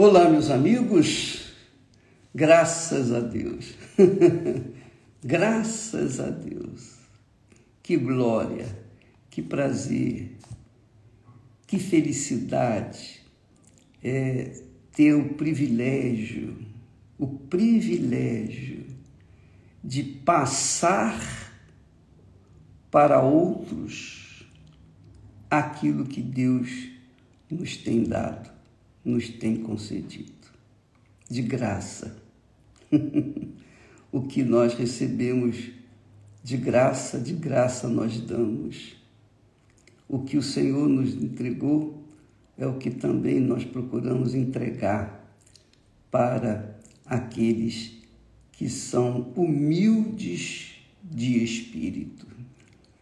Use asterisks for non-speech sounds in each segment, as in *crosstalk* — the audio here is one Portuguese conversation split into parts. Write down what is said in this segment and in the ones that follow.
Olá, meus amigos, graças a Deus, *laughs* graças a Deus, que glória, que prazer, que felicidade é ter o privilégio, o privilégio de passar para outros aquilo que Deus nos tem dado nos tem concedido. De graça. *laughs* o que nós recebemos de graça, de graça nós damos. O que o Senhor nos entregou é o que também nós procuramos entregar para aqueles que são humildes de espírito.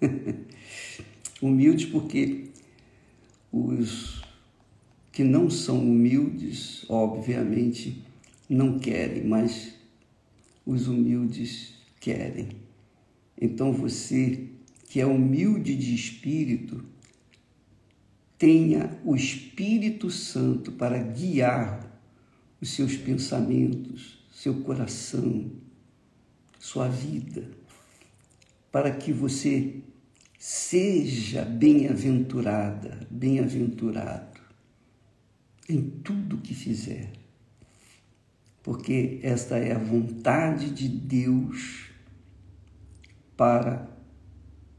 *laughs* humildes porque os que não são humildes, obviamente, não querem, mas os humildes querem. Então você que é humilde de espírito, tenha o Espírito Santo para guiar os seus pensamentos, seu coração, sua vida, para que você seja bem-aventurada, bem-aventurado em tudo que fizer, porque esta é a vontade de Deus para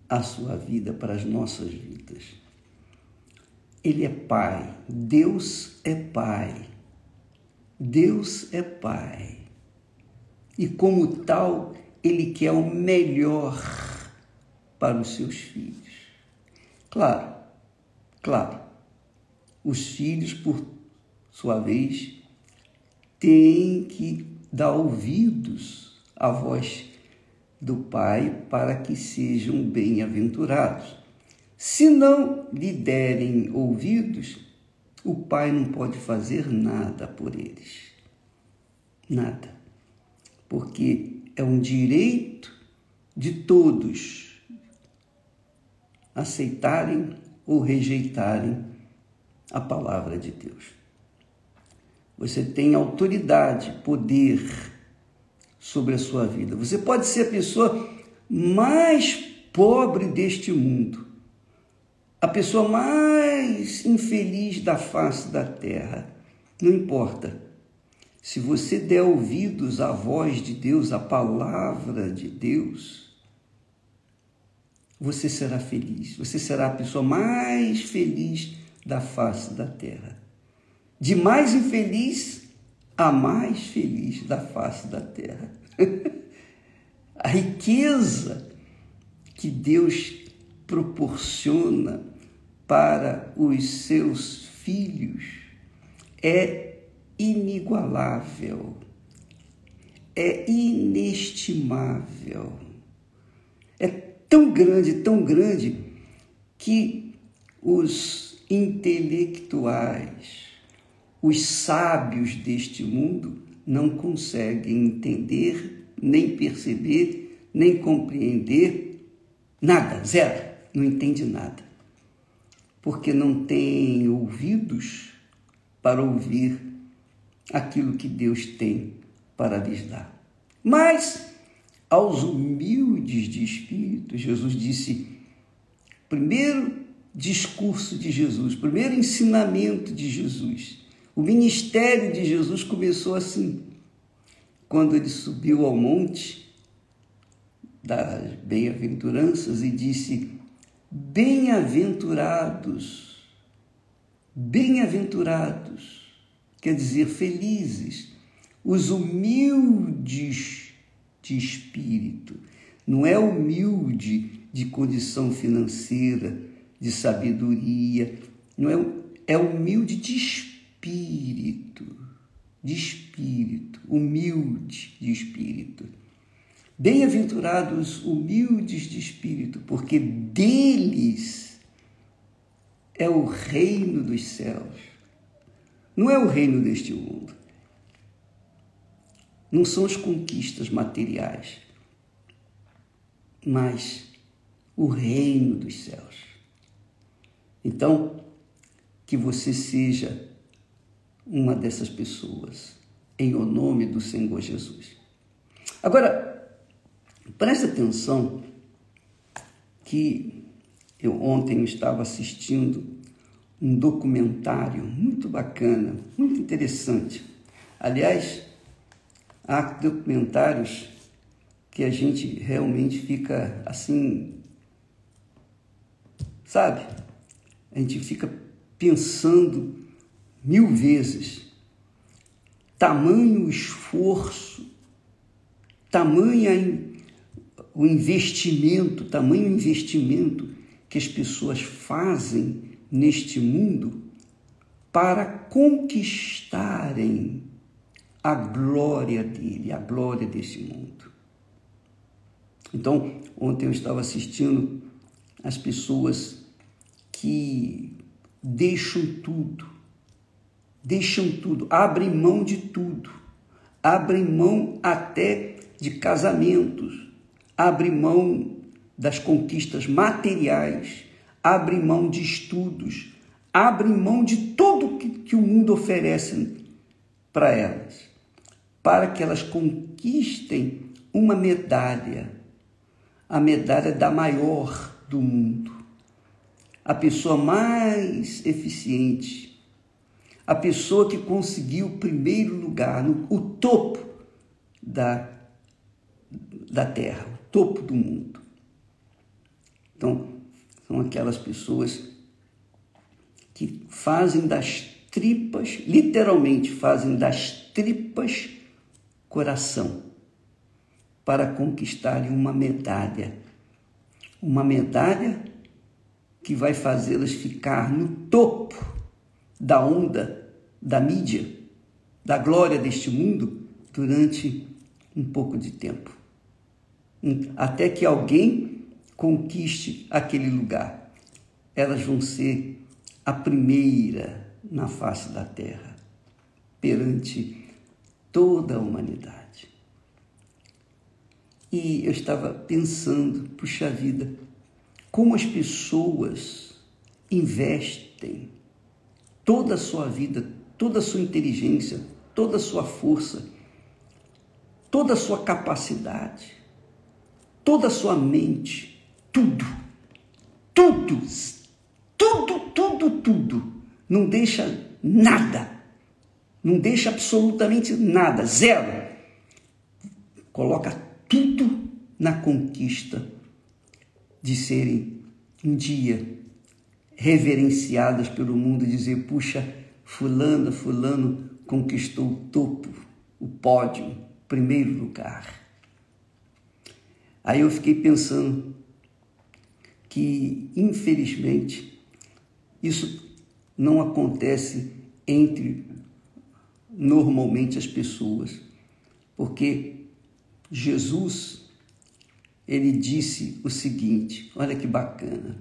a sua vida, para as nossas vidas. Ele é Pai, Deus é Pai, Deus é Pai. E como tal, Ele quer o melhor para os seus filhos. Claro, claro, os filhos, por sua vez, têm que dar ouvidos à voz do Pai para que sejam bem-aventurados. Se não lhe derem ouvidos, o Pai não pode fazer nada por eles. Nada. Porque é um direito de todos aceitarem ou rejeitarem a palavra de Deus. Você tem autoridade, poder sobre a sua vida. Você pode ser a pessoa mais pobre deste mundo, a pessoa mais infeliz da face da terra. Não importa. Se você der ouvidos à voz de Deus, à palavra de Deus, você será feliz. Você será a pessoa mais feliz da face da terra. De mais infeliz a mais feliz da face da terra. *laughs* a riqueza que Deus proporciona para os seus filhos é inigualável, é inestimável. É tão grande, tão grande, que os intelectuais, os sábios deste mundo não conseguem entender, nem perceber, nem compreender nada, zero, não entende nada. Porque não tem ouvidos para ouvir aquilo que Deus tem para lhes dar. Mas aos humildes de espírito, Jesus disse: primeiro discurso de Jesus, o primeiro ensinamento de Jesus. O ministério de Jesus começou assim, quando ele subiu ao monte das bem-aventuranças e disse: Bem-aventurados, bem-aventurados, quer dizer, felizes, os humildes de espírito. Não é humilde de condição financeira, de sabedoria, não é, é humilde de espírito, de espírito, humilde de espírito. Bem-aventurados humildes de espírito, porque deles é o reino dos céus. Não é o reino deste mundo. Não são as conquistas materiais, mas o reino dos céus. Então, que você seja uma dessas pessoas, em o nome do Senhor Jesus. Agora, preste atenção que eu ontem estava assistindo um documentário muito bacana, muito interessante. Aliás, há documentários que a gente realmente fica assim, sabe? A gente fica pensando mil vezes. Tamanho esforço, tamanha o investimento, tamanho investimento que as pessoas fazem neste mundo para conquistarem a glória dele, a glória deste mundo. Então, ontem eu estava assistindo as pessoas que deixam tudo, deixam tudo, abrem mão de tudo, abrem mão até de casamentos, abrem mão das conquistas materiais, abrem mão de estudos, abrem mão de tudo que, que o mundo oferece para elas, para que elas conquistem uma medalha, a medalha da maior do mundo, a pessoa mais eficiente, a pessoa que conseguiu o primeiro lugar, no, o topo da, da terra, o topo do mundo. Então, são aquelas pessoas que fazem das tripas, literalmente fazem das tripas coração para conquistarem uma medalha. Uma medalha que vai fazê-las ficar no topo da onda da mídia, da glória deste mundo durante um pouco de tempo. Até que alguém conquiste aquele lugar. Elas vão ser a primeira na face da terra, perante toda a humanidade. E eu estava pensando, puxa vida, como as pessoas investem toda a sua vida, toda a sua inteligência, toda a sua força, toda a sua capacidade, toda a sua mente, tudo, tudo, tudo, tudo, tudo. Não deixa nada. Não deixa absolutamente nada, zero. Coloca tudo na conquista de serem um dia reverenciadas pelo mundo dizer: puxa, Fulano, Fulano conquistou o topo, o pódio, primeiro lugar. Aí eu fiquei pensando que, infelizmente, isso não acontece entre normalmente as pessoas, porque Jesus ele disse o seguinte, olha que bacana.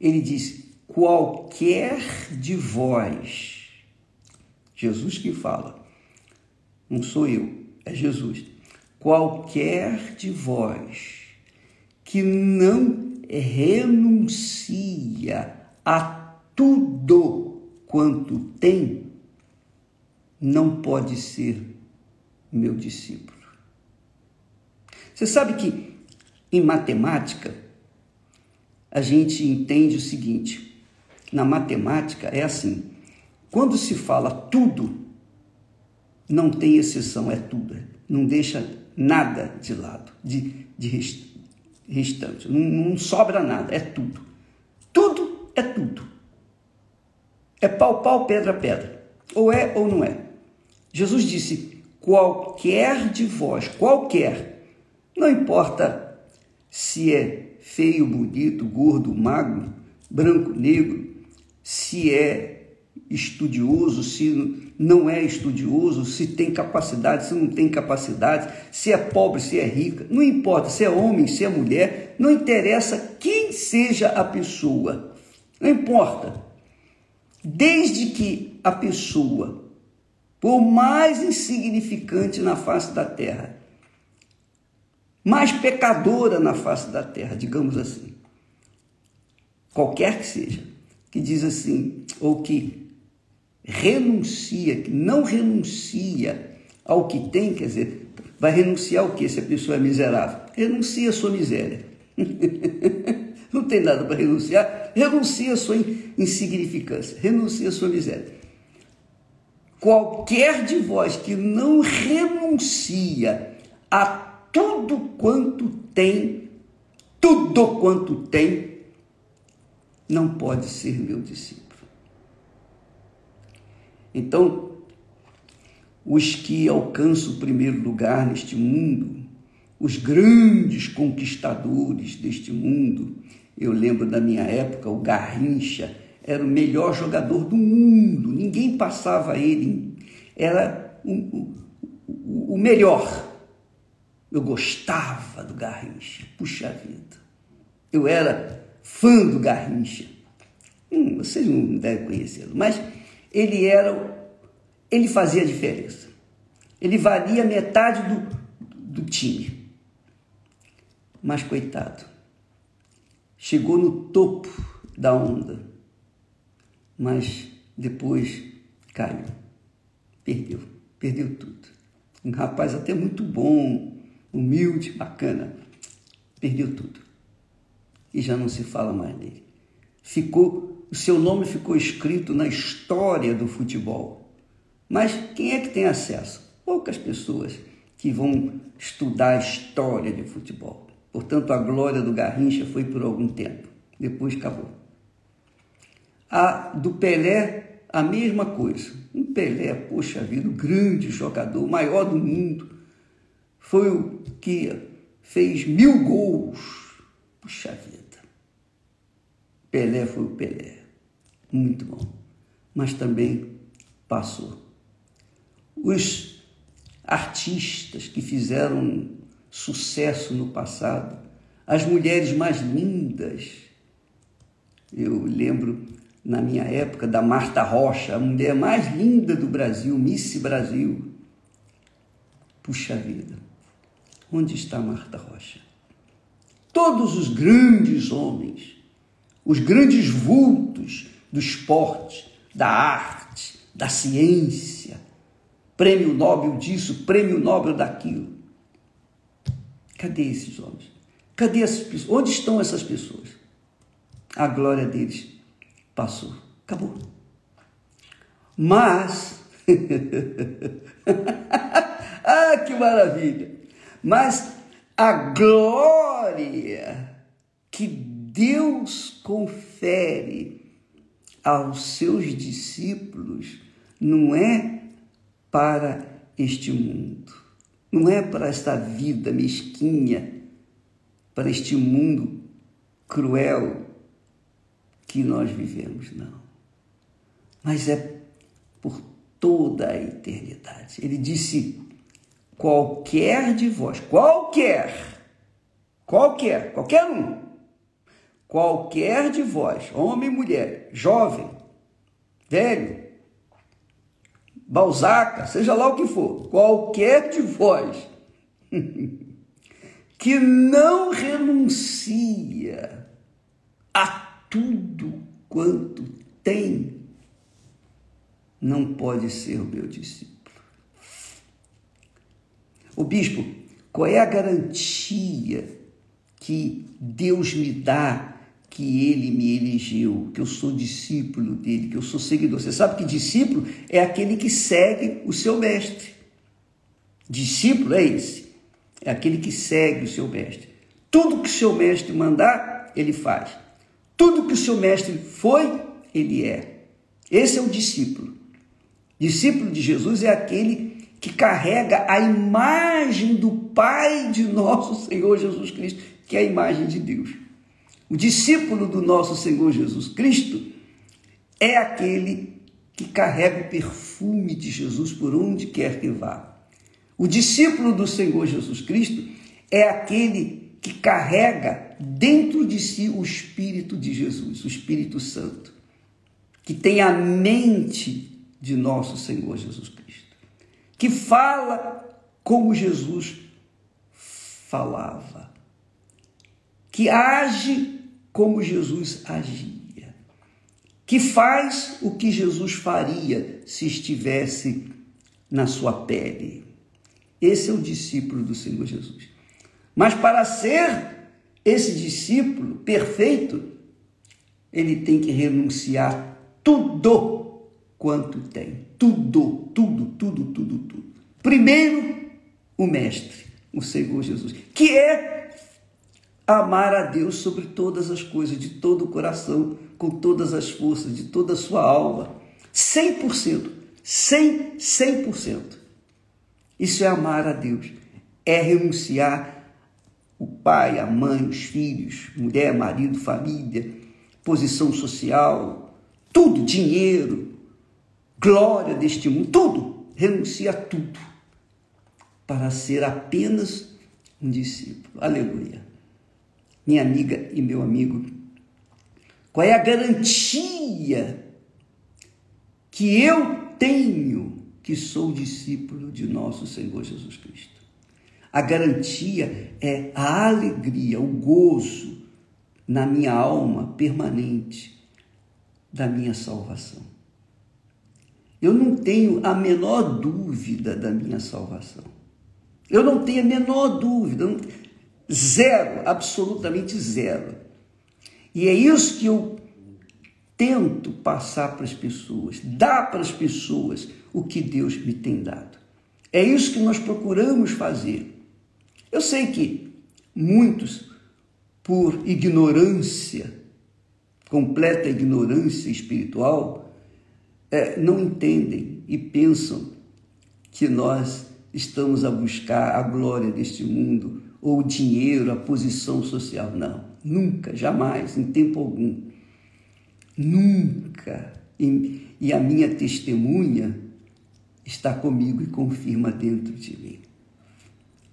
Ele disse: qualquer de vós, Jesus que fala, não sou eu, é Jesus. Qualquer de vós que não renuncia a tudo quanto tem, não pode ser meu discípulo. Você sabe que em matemática a gente entende o seguinte: na matemática é assim, quando se fala tudo, não tem exceção, é tudo, não deixa nada de lado, de, de restante, não, não sobra nada, é tudo. Tudo é tudo. É pau, pau, pedra, pedra. Ou é ou não é. Jesus disse: qualquer de vós, qualquer, não importa se é feio, bonito, gordo, magro, branco, negro, se é estudioso, se não é estudioso, se tem capacidade, se não tem capacidade, se é pobre, se é rica, não importa se é homem, se é mulher, não interessa quem seja a pessoa, não importa. Desde que a pessoa, por mais insignificante na face da terra, mais pecadora na face da terra, digamos assim, qualquer que seja, que diz assim, ou que renuncia, que não renuncia ao que tem, quer dizer, vai renunciar ao que se a pessoa é miserável? Renuncia à sua miséria. *laughs* não tem nada para renunciar, renuncia à sua insignificância, renuncia à sua miséria. Qualquer de vós que não renuncia a tudo quanto tem, tudo quanto tem, não pode ser meu discípulo. Então, os que alcançam o primeiro lugar neste mundo, os grandes conquistadores deste mundo, eu lembro da minha época, o Garrincha era o melhor jogador do mundo, ninguém passava ele, era o, o, o melhor. Eu gostava do Garrincha, puxa vida. Eu era fã do Garrincha. Hum, vocês não devem conhecê-lo, mas ele era, ele fazia a diferença. Ele valia metade do, do time. Mas coitado, chegou no topo da onda, mas depois caiu, perdeu, perdeu tudo. Um rapaz até muito bom, humilde, bacana, perdeu tudo. E já não se fala mais dele. Ficou o seu nome ficou escrito na história do futebol. Mas quem é que tem acesso? Poucas pessoas que vão estudar a história de futebol. Portanto, a glória do Garrincha foi por algum tempo, depois acabou. A do Pelé, a mesma coisa. Um Pelé, poxa vida, o grande jogador, o maior do mundo, foi o que fez mil gols. Puxa vida. Pelé foi o Pelé. Muito bom. Mas também passou. Os artistas que fizeram sucesso no passado, as mulheres mais lindas. Eu lembro na minha época da Marta Rocha, a mulher mais linda do Brasil, Miss Brasil. Puxa vida, onde está Marta Rocha? Todos os grandes homens os grandes vultos do esporte, da arte, da ciência, prêmio Nobel disso, prêmio Nobel daquilo. Cadê esses homens? Cadê essas pessoas? Onde estão essas pessoas? A glória deles passou, acabou. Mas, *laughs* ah, que maravilha! Mas a glória que Deus confere aos seus discípulos não é para este mundo, não é para esta vida mesquinha, para este mundo cruel que nós vivemos, não. Mas é por toda a eternidade. Ele disse: qualquer de vós, qualquer, qualquer, qualquer um, qualquer de vós, homem mulher, jovem, velho, balzaca, seja lá o que for, qualquer de vós *laughs* que não renuncia a tudo quanto tem, não pode ser meu discípulo. O bispo, qual é a garantia que Deus me dá que ele me elegeu, que eu sou discípulo dele, que eu sou seguidor. Você sabe que discípulo é aquele que segue o seu mestre. Discípulo é esse, é aquele que segue o seu mestre. Tudo que o seu mestre mandar, ele faz. Tudo que o seu mestre foi, ele é. Esse é o discípulo. Discípulo de Jesus é aquele que carrega a imagem do Pai de nosso Senhor Jesus Cristo, que é a imagem de Deus. O discípulo do nosso Senhor Jesus Cristo é aquele que carrega o perfume de Jesus por onde quer que vá. O discípulo do Senhor Jesus Cristo é aquele que carrega dentro de si o Espírito de Jesus, o Espírito Santo, que tem a mente de nosso Senhor Jesus Cristo, que fala como Jesus falava, que age como Jesus agia, que faz o que Jesus faria se estivesse na sua pele. Esse é o discípulo do Senhor Jesus. Mas para ser esse discípulo perfeito, ele tem que renunciar tudo quanto tem. Tudo, tudo, tudo, tudo, tudo. Primeiro, o Mestre, o Senhor Jesus, que é amar a Deus sobre todas as coisas, de todo o coração, com todas as forças, de toda a sua alma. 100%. 100, 100%. Isso é amar a Deus. É renunciar o pai, a mãe, os filhos, mulher, marido, família, posição social, tudo, dinheiro, glória deste mundo, tudo. Renuncia a tudo para ser apenas um discípulo. Aleluia. Minha amiga e meu amigo, qual é a garantia que eu tenho que sou discípulo de nosso Senhor Jesus Cristo? A garantia é a alegria, o gozo na minha alma permanente da minha salvação. Eu não tenho a menor dúvida da minha salvação. Eu não tenho a menor dúvida, zero, absolutamente zero. E é isso que eu tento passar para as pessoas, dar para as pessoas o que Deus me tem dado. É isso que nós procuramos fazer. Eu sei que muitos, por ignorância, completa ignorância espiritual, é, não entendem e pensam que nós estamos a buscar a glória deste mundo, ou o dinheiro, a posição social. Não, nunca, jamais, em tempo algum. Nunca. E, e a minha testemunha está comigo e confirma dentro de mim.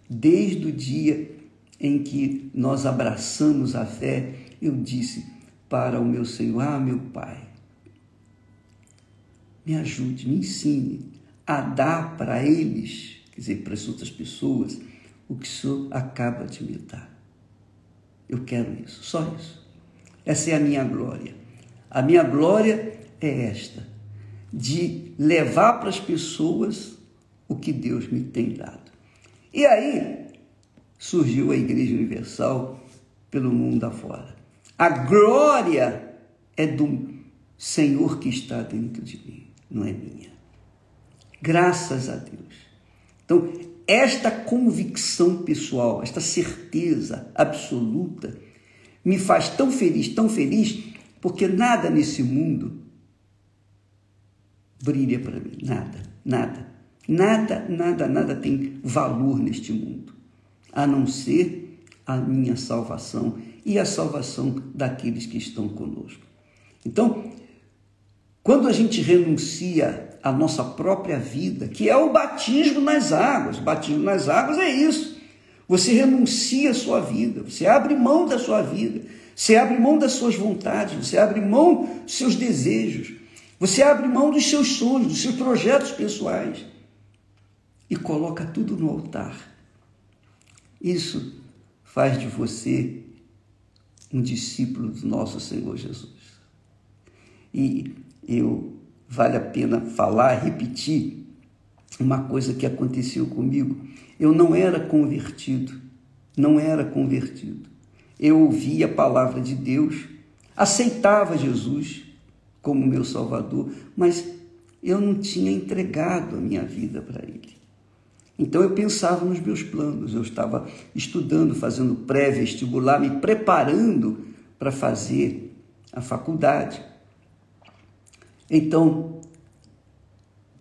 Desde o dia em que nós abraçamos a fé, eu disse para o meu Senhor: Ah, meu Pai, me ajude, me ensine a dar para eles quer dizer, para as outras pessoas, o que o Senhor acaba de me dar. Eu quero isso, só isso. Essa é a minha glória. A minha glória é esta, de levar para as pessoas o que Deus me tem dado. E aí surgiu a Igreja Universal pelo mundo afora. A glória é do Senhor que está dentro de mim, não é minha. Graças a Deus. Então, esta convicção pessoal, esta certeza absoluta, me faz tão feliz, tão feliz, porque nada nesse mundo brilha para mim. Nada, nada. Nada, nada, nada tem valor neste mundo, a não ser a minha salvação e a salvação daqueles que estão conosco. Então, quando a gente renuncia a nossa própria vida, que é o batismo nas águas. O batismo nas águas é isso. Você renuncia à sua vida, você abre mão da sua vida, você abre mão das suas vontades, você abre mão dos seus desejos, você abre mão dos seus sonhos, dos seus projetos pessoais e coloca tudo no altar. Isso faz de você um discípulo do nosso Senhor Jesus. E eu vale a pena falar, repetir uma coisa que aconteceu comigo. Eu não era convertido, não era convertido. Eu ouvia a palavra de Deus, aceitava Jesus como meu Salvador, mas eu não tinha entregado a minha vida para Ele. Então eu pensava nos meus planos, eu estava estudando, fazendo pré-vestibular, me preparando para fazer a faculdade. Então,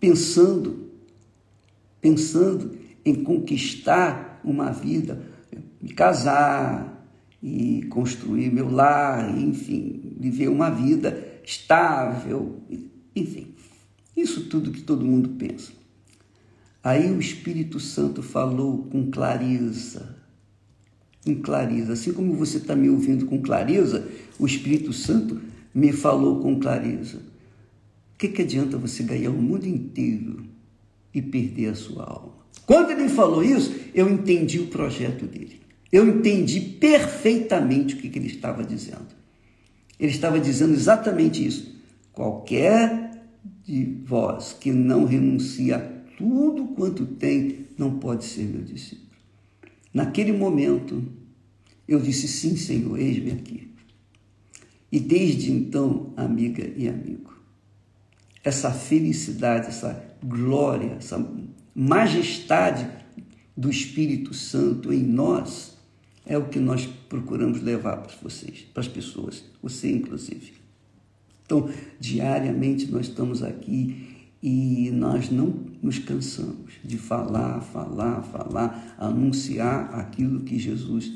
pensando, pensando em conquistar uma vida, me casar e construir meu lar, enfim, viver uma vida estável, enfim, isso tudo que todo mundo pensa. Aí o Espírito Santo falou com clareza, com clareza, assim como você está me ouvindo com clareza, o Espírito Santo me falou com clareza que, que adianta você ganhar o mundo inteiro e perder a sua alma? Quando ele falou isso, eu entendi o projeto dele. Eu entendi perfeitamente o que, que ele estava dizendo. Ele estava dizendo exatamente isso. Qualquer de vós que não renuncia a tudo quanto tem, não pode ser meu discípulo. Naquele momento, eu disse: Sim, Senhor, eis-me aqui. E desde então, amiga e amigo, essa felicidade, essa glória, essa majestade do Espírito Santo em nós é o que nós procuramos levar para vocês, para as pessoas, você inclusive. Então, diariamente nós estamos aqui e nós não nos cansamos de falar, falar, falar, anunciar aquilo que Jesus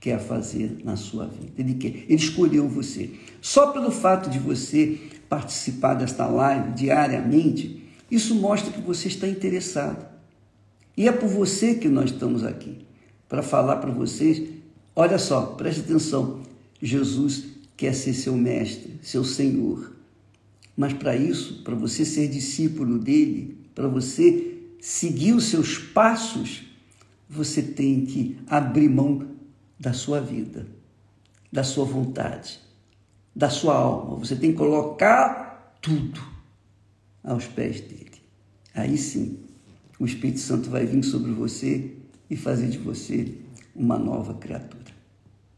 quer fazer na sua vida. Ele quer, ele escolheu você. Só pelo fato de você participar desta live diariamente, isso mostra que você está interessado. E é por você que nós estamos aqui, para falar para vocês, olha só, preste atenção, Jesus quer ser seu mestre, seu Senhor. Mas para isso, para você ser discípulo dele, para você seguir os seus passos, você tem que abrir mão da sua vida, da sua vontade, da sua alma. Você tem que colocar tudo aos pés dele. Aí sim, o Espírito Santo vai vir sobre você e fazer de você uma nova criatura.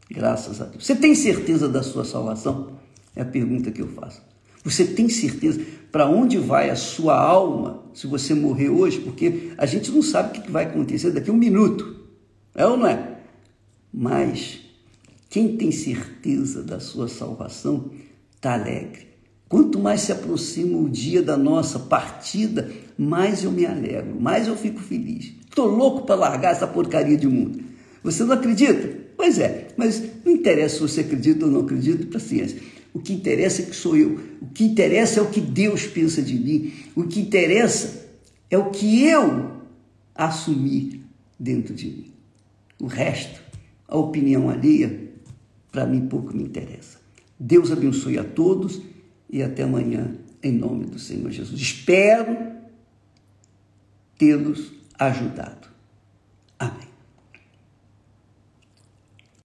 Graças a Deus. Você tem certeza da sua salvação? É a pergunta que eu faço. Você tem certeza para onde vai a sua alma se você morrer hoje? Porque a gente não sabe o que vai acontecer daqui a um minuto. É ou não é? Mas quem tem certeza da sua salvação está alegre. Quanto mais se aproxima o dia da nossa partida, mais eu me alegro, mais eu fico feliz. Estou louco para largar essa porcaria de mundo. Você não acredita? Pois é, mas não interessa se você acredita ou não acredita, paciência. O que interessa é que sou eu. O que interessa é o que Deus pensa de mim. O que interessa é o que eu assumi dentro de mim. O resto, a opinião alheia, para mim pouco me interessa. Deus abençoe a todos e até amanhã, em nome do Senhor Jesus. Espero tê-los ajudado.